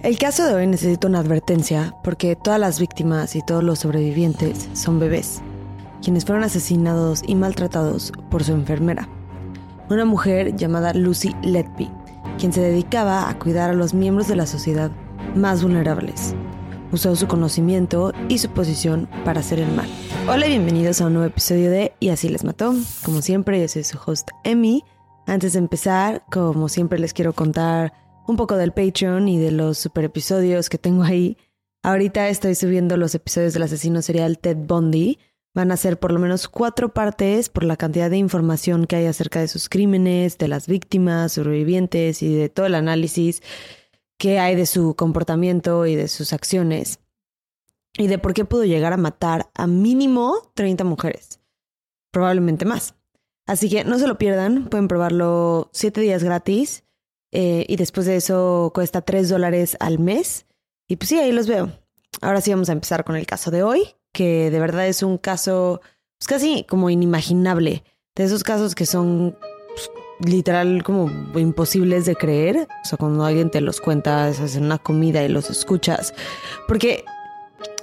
El caso de hoy necesita una advertencia porque todas las víctimas y todos los sobrevivientes son bebés, quienes fueron asesinados y maltratados por su enfermera, una mujer llamada Lucy Letby, quien se dedicaba a cuidar a los miembros de la sociedad más vulnerables. Usó su conocimiento y su posición para hacer el mal. Hola y bienvenidos a un nuevo episodio de Y así les mató. Como siempre, yo soy su host Emmy. Antes de empezar, como siempre les quiero contar un poco del Patreon y de los super episodios que tengo ahí. Ahorita estoy subiendo los episodios del asesino serial Ted Bundy. Van a ser por lo menos cuatro partes por la cantidad de información que hay acerca de sus crímenes, de las víctimas, sobrevivientes y de todo el análisis que hay de su comportamiento y de sus acciones. Y de por qué pudo llegar a matar a mínimo 30 mujeres. Probablemente más. Así que no se lo pierdan, pueden probarlo siete días gratis eh, y después de eso cuesta 3 dólares al mes. Y pues sí, ahí los veo. Ahora sí vamos a empezar con el caso de hoy, que de verdad es un caso pues casi como inimaginable. De esos casos que son pues, literal como imposibles de creer. O sea, cuando alguien te los cuenta, hacen una comida y los escuchas. Porque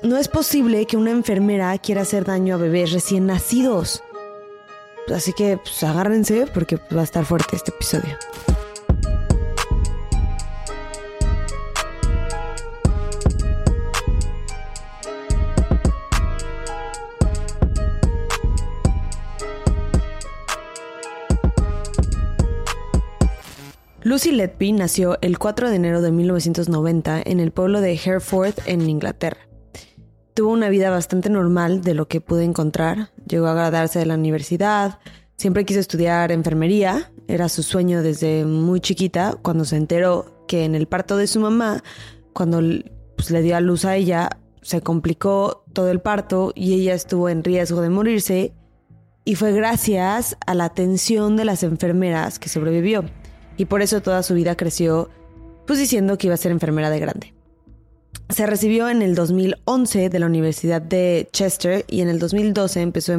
no es posible que una enfermera quiera hacer daño a bebés recién nacidos. Así que pues agárrense porque va a estar fuerte este episodio. Lucy Letby nació el 4 de enero de 1990 en el pueblo de Hereford, en Inglaterra. Tuvo una vida bastante normal de lo que pude encontrar. Llegó a graduarse de la universidad, siempre quiso estudiar enfermería, era su sueño desde muy chiquita, cuando se enteró que en el parto de su mamá, cuando pues, le dio a luz a ella, se complicó todo el parto y ella estuvo en riesgo de morirse y fue gracias a la atención de las enfermeras que sobrevivió y por eso toda su vida creció pues diciendo que iba a ser enfermera de grande. Se recibió en el 2011 de la Universidad de Chester y en el 2012 empezó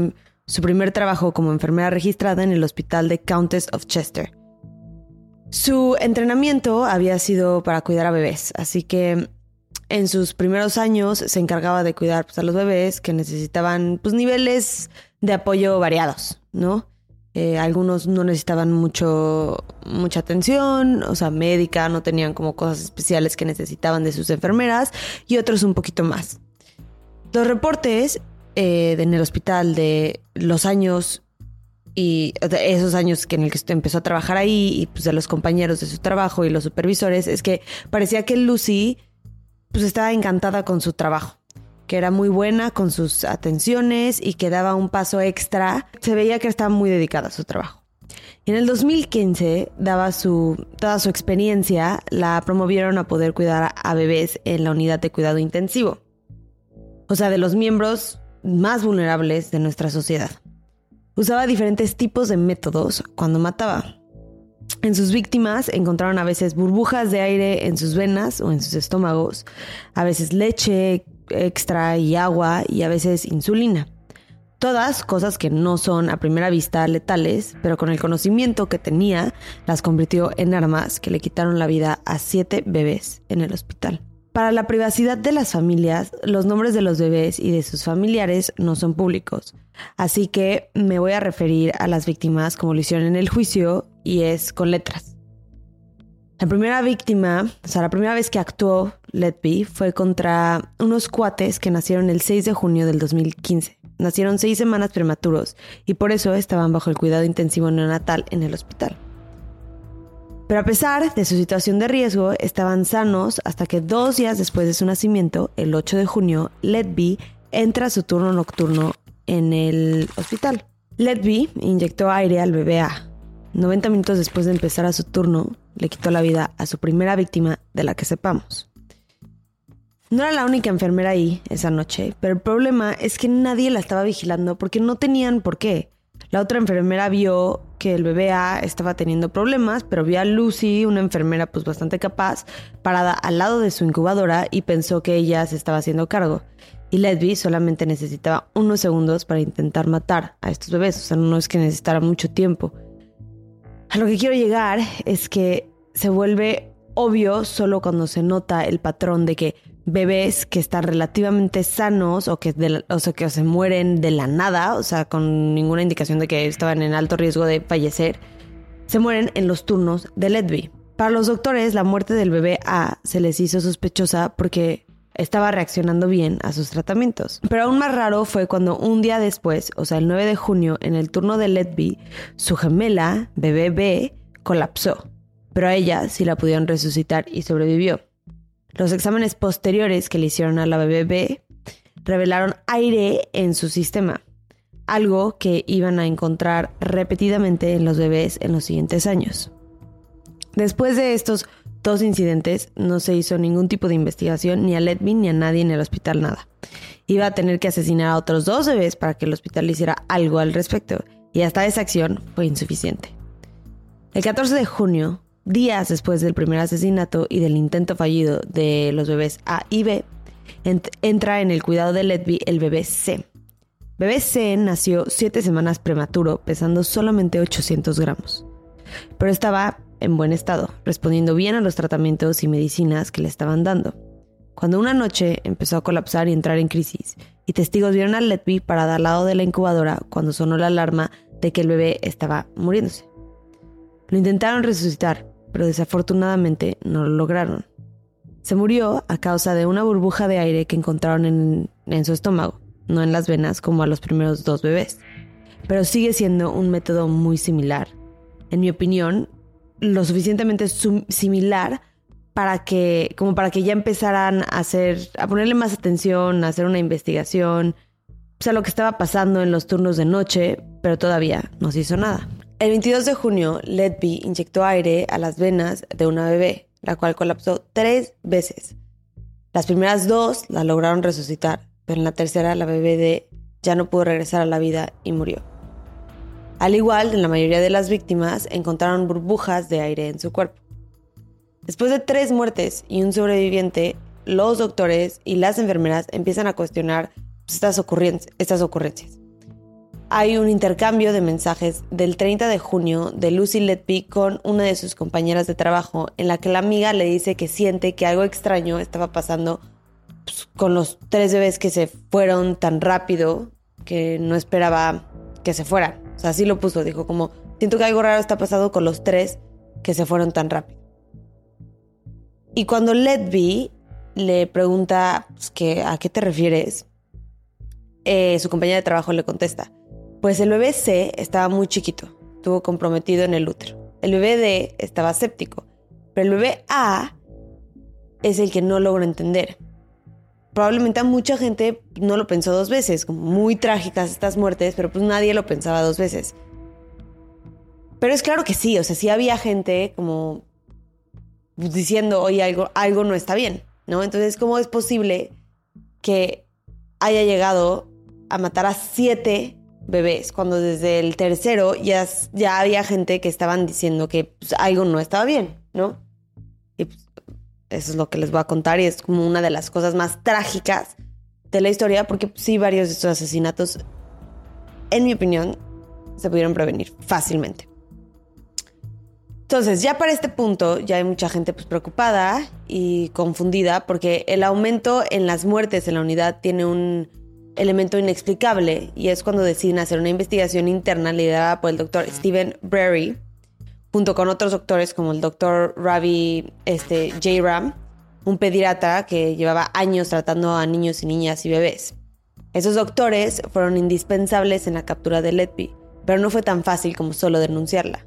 su primer trabajo como enfermera registrada en el hospital de Countess of Chester. Su entrenamiento había sido para cuidar a bebés, así que en sus primeros años se encargaba de cuidar pues, a los bebés que necesitaban pues, niveles de apoyo variados, ¿no? Eh, algunos no necesitaban mucho, mucha atención, o sea, médica, no tenían como cosas especiales que necesitaban de sus enfermeras y otros un poquito más. Los reportes eh, en el hospital de los años y esos años que en el que empezó a trabajar ahí y pues de los compañeros de su trabajo y los supervisores es que parecía que Lucy pues estaba encantada con su trabajo que era muy buena con sus atenciones y que daba un paso extra, se veía que estaba muy dedicada a su trabajo. En el 2015, daba su, toda su experiencia, la promovieron a poder cuidar a bebés en la unidad de cuidado intensivo. O sea, de los miembros más vulnerables de nuestra sociedad. Usaba diferentes tipos de métodos cuando mataba. En sus víctimas encontraron a veces burbujas de aire en sus venas o en sus estómagos, a veces leche, extra y agua y a veces insulina. Todas cosas que no son a primera vista letales, pero con el conocimiento que tenía las convirtió en armas que le quitaron la vida a siete bebés en el hospital. Para la privacidad de las familias, los nombres de los bebés y de sus familiares no son públicos, así que me voy a referir a las víctimas como lo hicieron en el juicio y es con letras. La primera víctima, o sea, la primera vez que actuó Letby fue contra unos cuates que nacieron el 6 de junio del 2015. Nacieron seis semanas prematuros y por eso estaban bajo el cuidado intensivo neonatal en el hospital. Pero a pesar de su situación de riesgo, estaban sanos hasta que dos días después de su nacimiento, el 8 de junio, Letby entra a su turno nocturno en el hospital. Letby inyectó aire al bebé A. 90 minutos después de empezar a su turno, le quitó la vida a su primera víctima de la que sepamos. No era la única enfermera ahí esa noche, pero el problema es que nadie la estaba vigilando porque no tenían por qué. La otra enfermera vio que el bebé A estaba teniendo problemas, pero vio a Lucy, una enfermera pues bastante capaz, parada al lado de su incubadora y pensó que ella se estaba haciendo cargo. Y Ledby solamente necesitaba unos segundos para intentar matar a estos bebés, o sea, no es que necesitara mucho tiempo. A lo que quiero llegar es que se vuelve obvio solo cuando se nota el patrón de que bebés que están relativamente sanos o que, se mueren de la nada, o sea, con ninguna indicación de que estaban en alto riesgo de fallecer, se mueren en los turnos de Ledby. Para los doctores, la muerte del bebé A se les hizo sospechosa porque estaba reaccionando bien a sus tratamientos. Pero aún más raro fue cuando un día después, o sea, el 9 de junio, en el turno de Ledby, su gemela, bebé B, colapsó. Pero a ella sí la pudieron resucitar y sobrevivió. Los exámenes posteriores que le hicieron a la bebé revelaron aire en su sistema, algo que iban a encontrar repetidamente en los bebés en los siguientes años. Después de estos dos incidentes, no se hizo ningún tipo de investigación ni a Ledvin ni a nadie en el hospital nada. Iba a tener que asesinar a otros dos bebés para que el hospital hiciera algo al respecto, y hasta esa acción fue insuficiente. El 14 de junio, días después del primer asesinato y del intento fallido de los bebés A y B, entra en el cuidado de Ledby el bebé C. Bebé C nació siete semanas prematuro, pesando solamente 800 gramos, pero estaba en buen estado, respondiendo bien a los tratamientos y medicinas que le estaban dando. Cuando una noche empezó a colapsar y entrar en crisis, y testigos vieron a Letby parada al lado de la incubadora cuando sonó la alarma de que el bebé estaba muriéndose. Lo intentaron resucitar, pero desafortunadamente no lo lograron. Se murió a causa de una burbuja de aire que encontraron en, su estómago, no en las venas como a los primeros dos bebés. Pero sigue siendo un método muy similar. En mi opinión, lo suficientemente similar para que, como para que ya empezaran a hacer, a ponerle más atención, a hacer una investigación, o sea, lo que estaba pasando en los turnos de noche, pero todavía no se hizo nada. El 22 de junio, Ledby inyectó aire a las venas de una bebé, la cual colapsó tres veces. Las primeras dos la lograron resucitar, pero en la tercera la bebé ya no pudo regresar a la vida y murió. Al igual, en la mayoría de las víctimas encontraron burbujas de aire en su cuerpo. Después de tres muertes y un sobreviviente, los doctores y las enfermeras empiezan a cuestionar estas, ocurrencias. Hay un intercambio de mensajes del 30 de junio de Lucy Letby con una de sus compañeras de trabajo en la que la amiga le dice que siente que algo extraño estaba pasando pues, con los tres bebés que se fueron tan rápido que no esperaba que se fueran. O sea, así lo puso, dijo como, siento que algo raro está pasando con los tres que se fueron tan rápido. Y cuando Ledby le pregunta pues, que, a qué te refieres, eh, su compañera de trabajo le contesta, pues el bebé C estaba muy chiquito, estuvo comprometido en el útero. El bebé D estaba séptico, pero el bebé A es el que no logro entender probablemente a mucha gente no lo pensó dos veces, como muy trágicas estas muertes, pero pues nadie lo pensaba dos veces. Pero es claro que sí, o sea, sí había gente como diciendo, oye, algo, algo no está bien, ¿no? Entonces, ¿cómo es posible que haya llegado a matar a siete bebés cuando desde el tercero ya, ya había gente que estaban diciendo que pues, algo no estaba bien, ¿no? Y pues, eso es lo que les voy a contar y es como una de las cosas más trágicas de la historia porque sí varios de estos asesinatos, en mi opinión, se pudieron prevenir fácilmente. Entonces, ya para este punto, ya hay mucha gente pues, preocupada y confundida porque el aumento en las muertes en la unidad tiene un elemento inexplicable y es cuando deciden hacer una investigación interna liderada por el doctor Stephen Brary, junto con otros doctores como el doctor Ravi este, J. Ram, un pediatra que llevaba años tratando a niños y niñas y bebés. Esos doctores fueron indispensables en la captura de Letby, pero no fue tan fácil como solo denunciarla.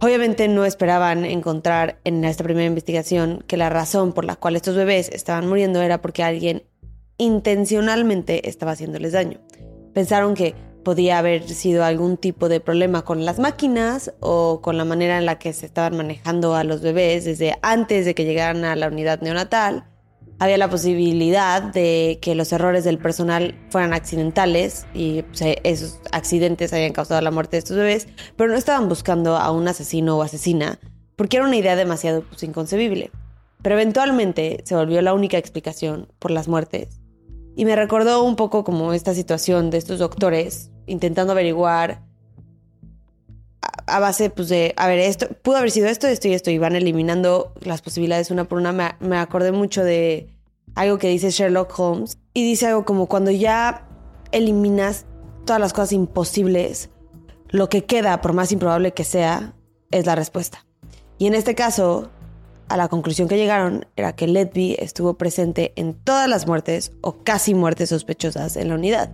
Obviamente no esperaban encontrar en esta primera investigación que la razón por la cual estos bebés estaban muriendo era porque alguien intencionalmente estaba haciéndoles daño. Pensaron que podía haber sido algún tipo de problema con las máquinas o con la manera en la que se estaban manejando a los bebés desde antes de que llegaran a la unidad neonatal. Había la posibilidad de que los errores del personal fueran accidentales y pues, esos accidentes hayan causado la muerte de estos bebés, pero no estaban buscando a un asesino o asesina porque era una idea demasiado pues, inconcebible. Pero eventualmente se volvió la única explicación por las muertes. Y me recordó un poco como esta situación de estos doctores intentando averiguar a base pues, de, a ver, esto pudo haber sido esto, esto y esto, y van eliminando las posibilidades una por una. Me, me acordé mucho de algo que dice Sherlock Holmes y dice algo como cuando ya eliminas todas las cosas imposibles, lo que queda, por más improbable que sea, es la respuesta. Y en este caso, a la conclusión que llegaron era que Letby estuvo presente en todas las muertes o casi muertes sospechosas en la unidad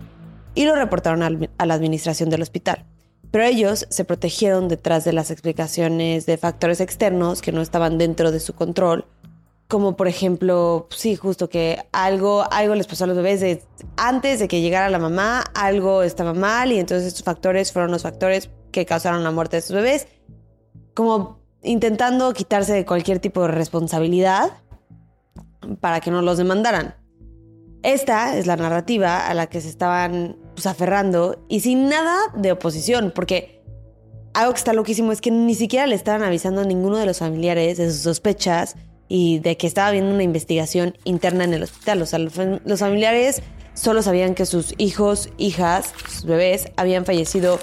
y lo reportaron a la administración del hospital. Pero ellos se protegieron detrás de las explicaciones de factores externos que no estaban dentro de su control, como por ejemplo, sí, justo que algo, algo les pasó a los bebés antes de que llegara la mamá, algo estaba mal y entonces estos factores fueron los factores que causaron la muerte de estos bebés, como intentando quitarse de cualquier tipo de responsabilidad para que no los demandaran. Esta es la narrativa a la que se estaban pues, aferrando y sin nada de oposición, porque algo que está loquísimo es que ni siquiera le estaban avisando a ninguno de los familiares de sus sospechas y de que estaba habiendo una investigación interna en el hospital. O sea, los familiares solo sabían que sus hijos, hijas, sus bebés habían fallecido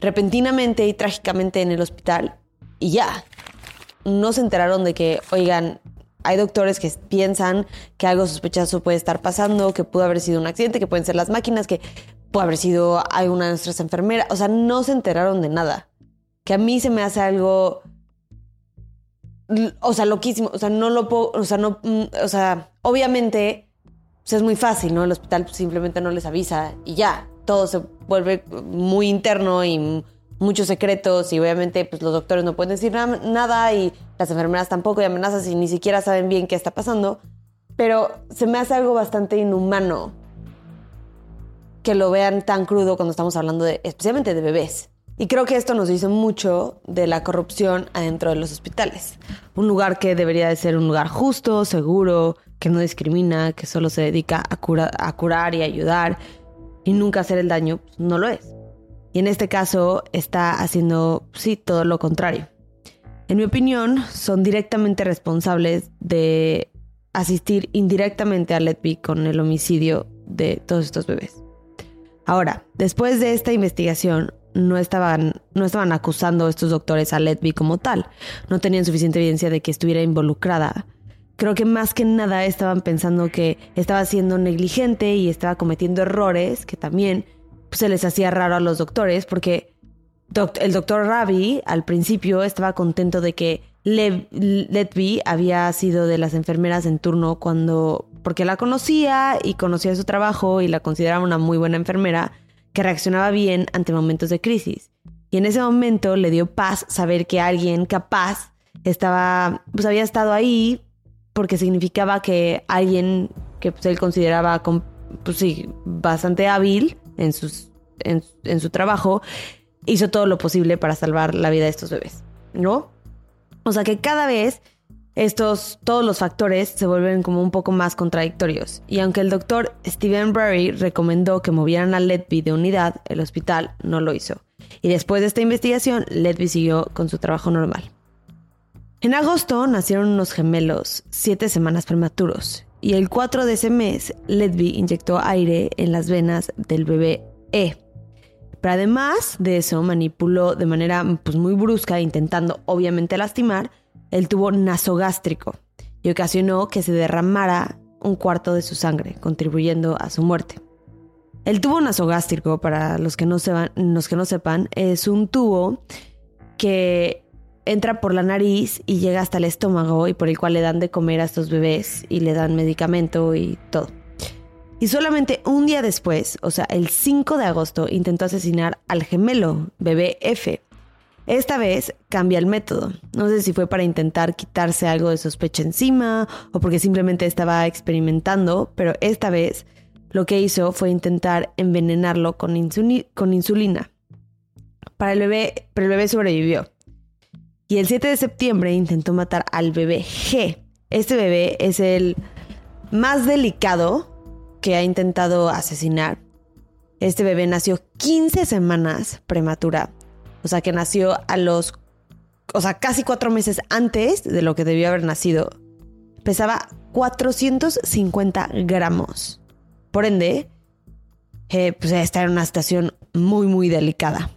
repentinamente y trágicamente en el hospital y ya. No se enteraron de que, oigan, hay doctores que piensan que algo sospechoso puede estar pasando, que pudo haber sido un accidente, que pueden ser las máquinas, que puede haber sido alguna de nuestras enfermeras. O sea, no se enteraron de nada. Que a mí se me hace algo. O sea, loquísimo. O sea, no lo puedo. O sea, no. Mm, o sea, obviamente. Pues es muy fácil, ¿no? El hospital simplemente no les avisa y ya. Todo se vuelve muy interno y muchos secretos y obviamente pues los doctores no pueden decir nada y las enfermeras tampoco y amenazas y ni siquiera saben bien qué está pasando. Pero se me hace algo bastante inhumano que lo vean tan crudo cuando estamos hablando de, especialmente de bebés. Y creo que esto nos dice mucho de la corrupción adentro de los hospitales. Un lugar que debería de ser un lugar justo, seguro, que no discrimina, que solo se dedica a, a curar y ayudar y nunca hacer el daño, pues, no lo es. Y en este caso está haciendo, sí, todo lo contrario. En mi opinión, son directamente responsables de asistir indirectamente a Letby con el homicidio de todos estos bebés. Ahora, después de esta investigación, no estaban, no estaban acusando a estos doctores a Letby como tal. No tenían suficiente evidencia de que estuviera involucrada. Creo que más que nada estaban pensando que estaba siendo negligente y estaba cometiendo errores que también se les hacía raro a los doctores porque el doctor Ravi al principio estaba contento de que Letby había sido de las enfermeras en turno cuando porque la conocía y conocía su trabajo y la consideraba una muy buena enfermera que reaccionaba bien ante momentos de crisis. Y en ese momento le dio paz saber que alguien capaz estaba, pues había estado ahí porque significaba que alguien que pues, él consideraba, pues sí, bastante hábil en, en, su trabajo, hizo todo lo posible para salvar la vida de estos bebés, ¿no? O sea que cada vez estos, todos los factores se vuelven como un poco más contradictorios. Y aunque el doctor Stephen Berry recomendó que movieran a Letby de unidad, el hospital no lo hizo. Y después de esta investigación, Letby siguió con su trabajo normal. En agosto nacieron unos gemelos, siete semanas prematuros, y el 4 de ese mes, Letby inyectó aire en las venas del bebé E. Pero además de eso, manipuló de manera pues, muy brusca, intentando obviamente lastimar, el tubo nasogástrico y ocasionó que se derramara un cuarto de su sangre, contribuyendo a su muerte. El tubo nasogástrico, para los que no, los que no sepan, es un tubo que entra por la nariz y llega hasta el estómago y por el cual le dan de comer a estos bebés y le dan medicamento y todo. Y solamente un día después, o sea, el 5 de agosto, intentó asesinar al gemelo, bebé F. Esta vez cambia el método. No sé si fue para intentar quitarse algo de sospecha encima o porque simplemente estaba experimentando, pero esta vez lo que hizo fue intentar envenenarlo con, insulina. Para el bebé, pero el bebé sobrevivió. Y el 7 de septiembre intentó matar al bebé G. Este bebé es el más delicado que ha intentado asesinar. Este bebé nació 15 semanas prematura. O sea que nació a los... O sea, casi cuatro meses antes de lo que debió haber nacido. Pesaba 450 gramos. Por ende, eh, pues está en una situación muy, muy delicada.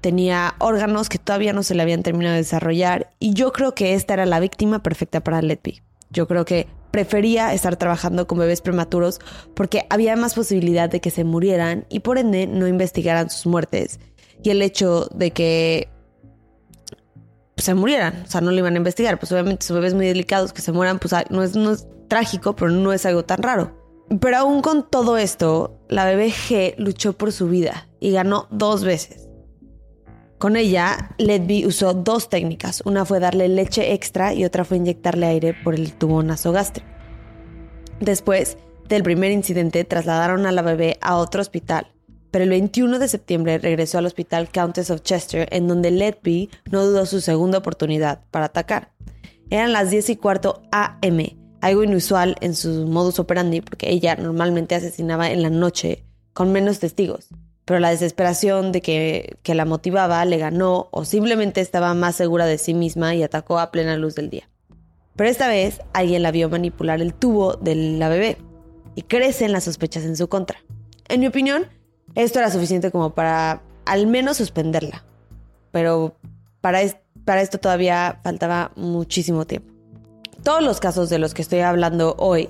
Tenía órganos que todavía no se le habían terminado de desarrollar y yo creo que esta era la víctima perfecta para Letby. Yo creo que prefería estar trabajando con bebés prematuros porque había más posibilidad de que se murieran y por ende no investigaran sus muertes. Y el hecho de que se murieran, o sea, no lo iban a investigar, pues obviamente son bebés muy delicados que se mueran, pues no es, no es trágico, pero no es algo tan raro. Pero aún con todo esto, la bebé G luchó por su vida y ganó dos veces. Con ella, Ledby usó dos técnicas. Una fue darle leche extra y otra fue inyectarle aire por el tubo nasogástrico. Después del primer incidente, trasladaron a la bebé a otro hospital, pero el 21 de septiembre regresó al hospital Countess of Chester, en donde Ledby no dudó su segunda oportunidad para atacar. Eran las 10 y cuarto AM, algo inusual en su modus operandi porque ella normalmente asesinaba en la noche con menos testigos pero la desesperación de que, que, la motivaba le ganó o simplemente estaba más segura de sí misma y atacó a plena luz del día. Pero esta vez alguien la vio manipular el tubo de la bebé y crecen las sospechas en su contra. En mi opinión, esto era suficiente como para al menos suspenderla, pero para, para esto todavía faltaba muchísimo tiempo. Todos los casos de los que estoy hablando hoy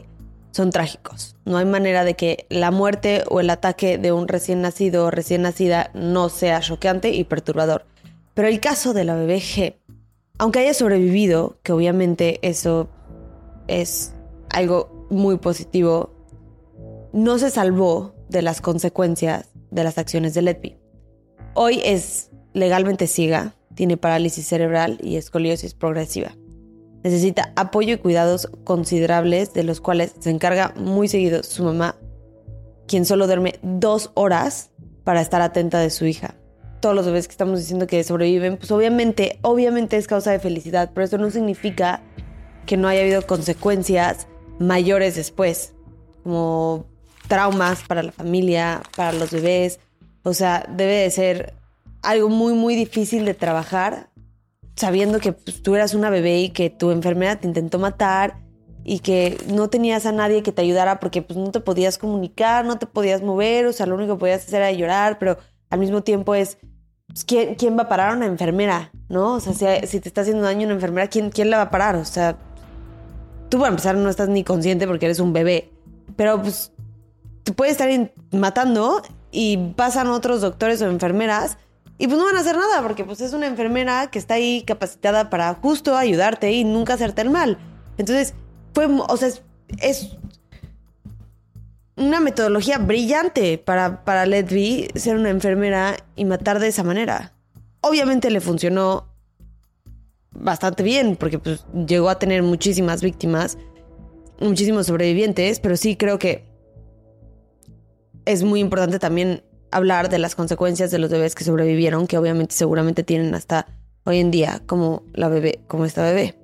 son trágicos. No hay manera de que la muerte o el ataque de un recién nacido o recién nacida no sea choqueante y perturbador. Pero el caso de la bebé G, aunque haya sobrevivido, que obviamente eso es algo muy positivo, no se salvó de las consecuencias de las acciones de Letby. Hoy es legalmente ciega, tiene parálisis cerebral y escoliosis progresiva. Necesita apoyo y cuidados considerables de los cuales se encarga muy seguido su mamá, quien solo duerme dos horas para estar atenta de su hija. Todos los bebés que estamos diciendo que sobreviven, pues obviamente, obviamente es causa de felicidad, pero eso no significa que no haya habido consecuencias mayores después, como traumas para la familia, para los bebés. O sea, debe de ser algo muy, muy difícil de trabajar sabiendo que pues, tú eras una bebé y que tu enfermera te intentó matar y que no tenías a nadie que te ayudara porque pues no te podías comunicar, no te podías mover, o sea, lo único que podías hacer era llorar, pero al mismo tiempo es, pues, ¿quién, ¿quién, va a parar a una enfermera? ¿No? O sea, si, te está haciendo daño una enfermera, ¿quién, ¿quién la va a parar? O sea, tú para empezar no estás ni consciente porque eres un bebé, pero pues te puede estar matando y pasan otros doctores o enfermeras y pues no van a hacer nada porque pues es una enfermera que está ahí capacitada para justo ayudarte y nunca hacerte el mal. Entonces, fue, o sea, es, una metodología brillante para, para Ledby ser una enfermera y matar de esa manera. Obviamente le funcionó bastante bien porque pues, llegó a tener muchísimas víctimas, muchísimos sobrevivientes, pero sí creo que es muy importante también hablar de las consecuencias de los bebés que sobrevivieron, que obviamente seguramente tienen hasta hoy en día como la bebé, como esta bebé.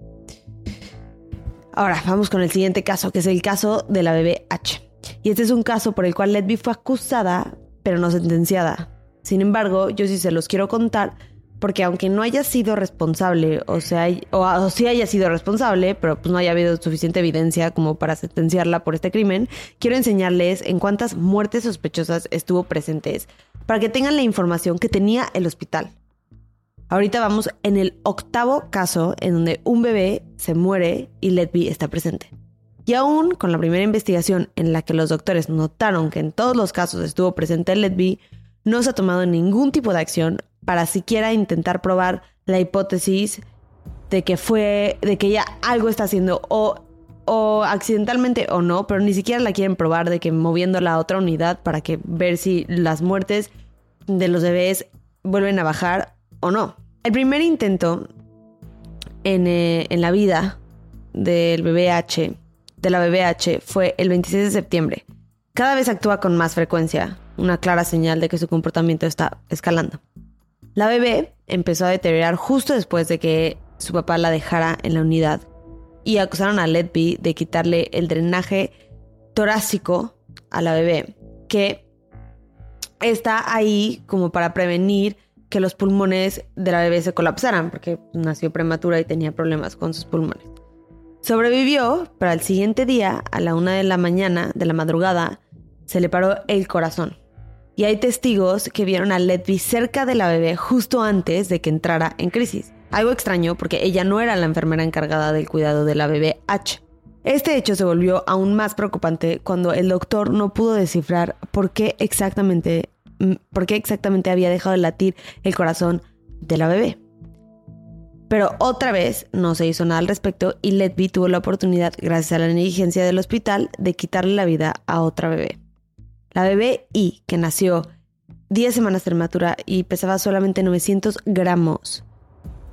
Ahora, vamos con el siguiente caso, que es el caso de la bebé H. Y este es un caso por el cual Ledby fue acusada, pero no sentenciada. Sin embargo, yo sí se los quiero contar porque aunque no haya sido responsable, o sea, o, sí haya sido responsable, pero pues no haya habido suficiente evidencia como para sentenciarla por este crimen, quiero enseñarles en cuántas muertes sospechosas estuvo presentes para que tengan la información que tenía el hospital. Ahorita vamos en el octavo caso en donde un bebé se muere y Letby está presente. Y aún con la primera investigación en la que los doctores notaron que en todos los casos estuvo presente Letby, no se ha tomado ningún tipo de acción para siquiera intentar probar la hipótesis de que fue, de que ella algo está haciendo o, o accidentalmente o no, pero ni siquiera la quieren probar de que moviendo la otra unidad para que ver si las muertes de los bebés vuelven a bajar o no. El primer intento en, eh, en la vida del bebé H, de la bebé H, fue el 26 de septiembre. Cada vez actúa con más frecuencia, una clara señal de que su comportamiento está escalando. La bebé empezó a deteriorar justo después de que su papá la dejara en la unidad y acusaron a Letby de quitarle el drenaje torácico a la bebé, que está ahí como para prevenir que los pulmones de la bebé se colapsaran, porque nació prematura y tenía problemas con sus pulmones. Sobrevivió, pero al siguiente día, a la una de la mañana, de la madrugada, se le paró el corazón. Y hay testigos que vieron a Letby cerca de la bebé justo antes de que entrara en crisis. Algo extraño porque ella no era la enfermera encargada del cuidado de la bebé H. Este hecho se volvió aún más preocupante cuando el doctor no pudo descifrar por qué exactamente, mm, por qué exactamente había dejado de latir el corazón de la bebé. Pero otra vez no se hizo nada al respecto y Letby tuvo la oportunidad, gracias a la negligencia del hospital, de quitarle la vida a otra bebé. La bebé I, que nació 10 semanas prematura y pesaba solamente 900 gramos,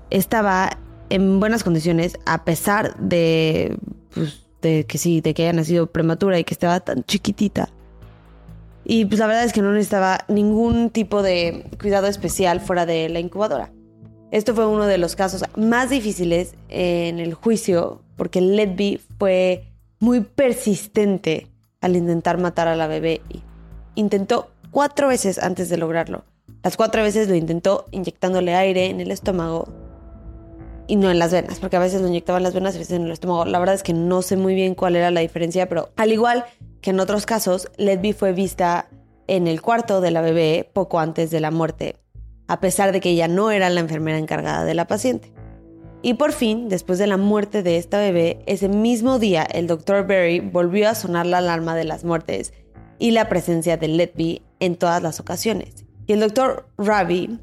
estaba en buenas condiciones a pesar de, pues, de que sí, de que haya nacido prematura y que estaba tan chiquitita. Y pues la verdad es que no necesitaba ningún tipo de cuidado especial fuera de la incubadora. Esto fue uno de los casos más difíciles en el juicio porque Letby fue muy persistente al intentar matar a la bebé. Intentó cuatro veces antes de lograrlo. Las cuatro veces lo intentó inyectándole aire en el estómago y no en las venas, porque a veces lo inyectaba en las venas y a veces en el estómago. La verdad es que no sé muy bien cuál era la diferencia, pero al igual que en otros casos, Letby fue vista en el cuarto de la bebé poco antes de la muerte a pesar de que ella no era la enfermera encargada de la paciente. Y por fin, después de la muerte de esta bebé, ese mismo día el Dr. Berry volvió a sonar la alarma de las muertes y la presencia de Letby en todas las ocasiones. Y el Dr. Ravi,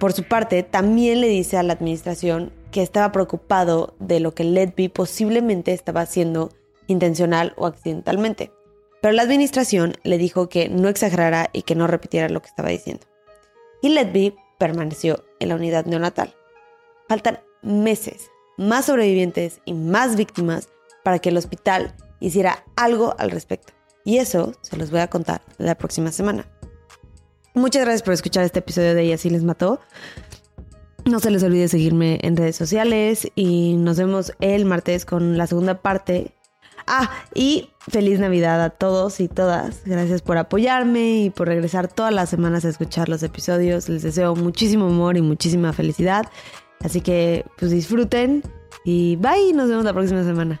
por su parte, también le dice a la administración que estaba preocupado de lo que Letby posiblemente estaba haciendo intencional o accidentalmente. Pero la administración le dijo que no exagerara y que no repitiera lo que estaba diciendo. Y Letby permaneció en la unidad neonatal. Faltan meses, más sobrevivientes y más víctimas para que el hospital hiciera algo al respecto. Y eso se los voy a contar la próxima semana. Muchas gracias por escuchar este episodio de Ella sí les mató. No se les olvide seguirme en redes sociales y nos vemos el martes con la segunda parte Ah, y feliz Navidad a todos y todas. Gracias por apoyarme y por regresar todas las semanas a escuchar los episodios. Les deseo muchísimo amor y muchísima felicidad. Así que pues disfruten y bye, nos vemos la próxima semana.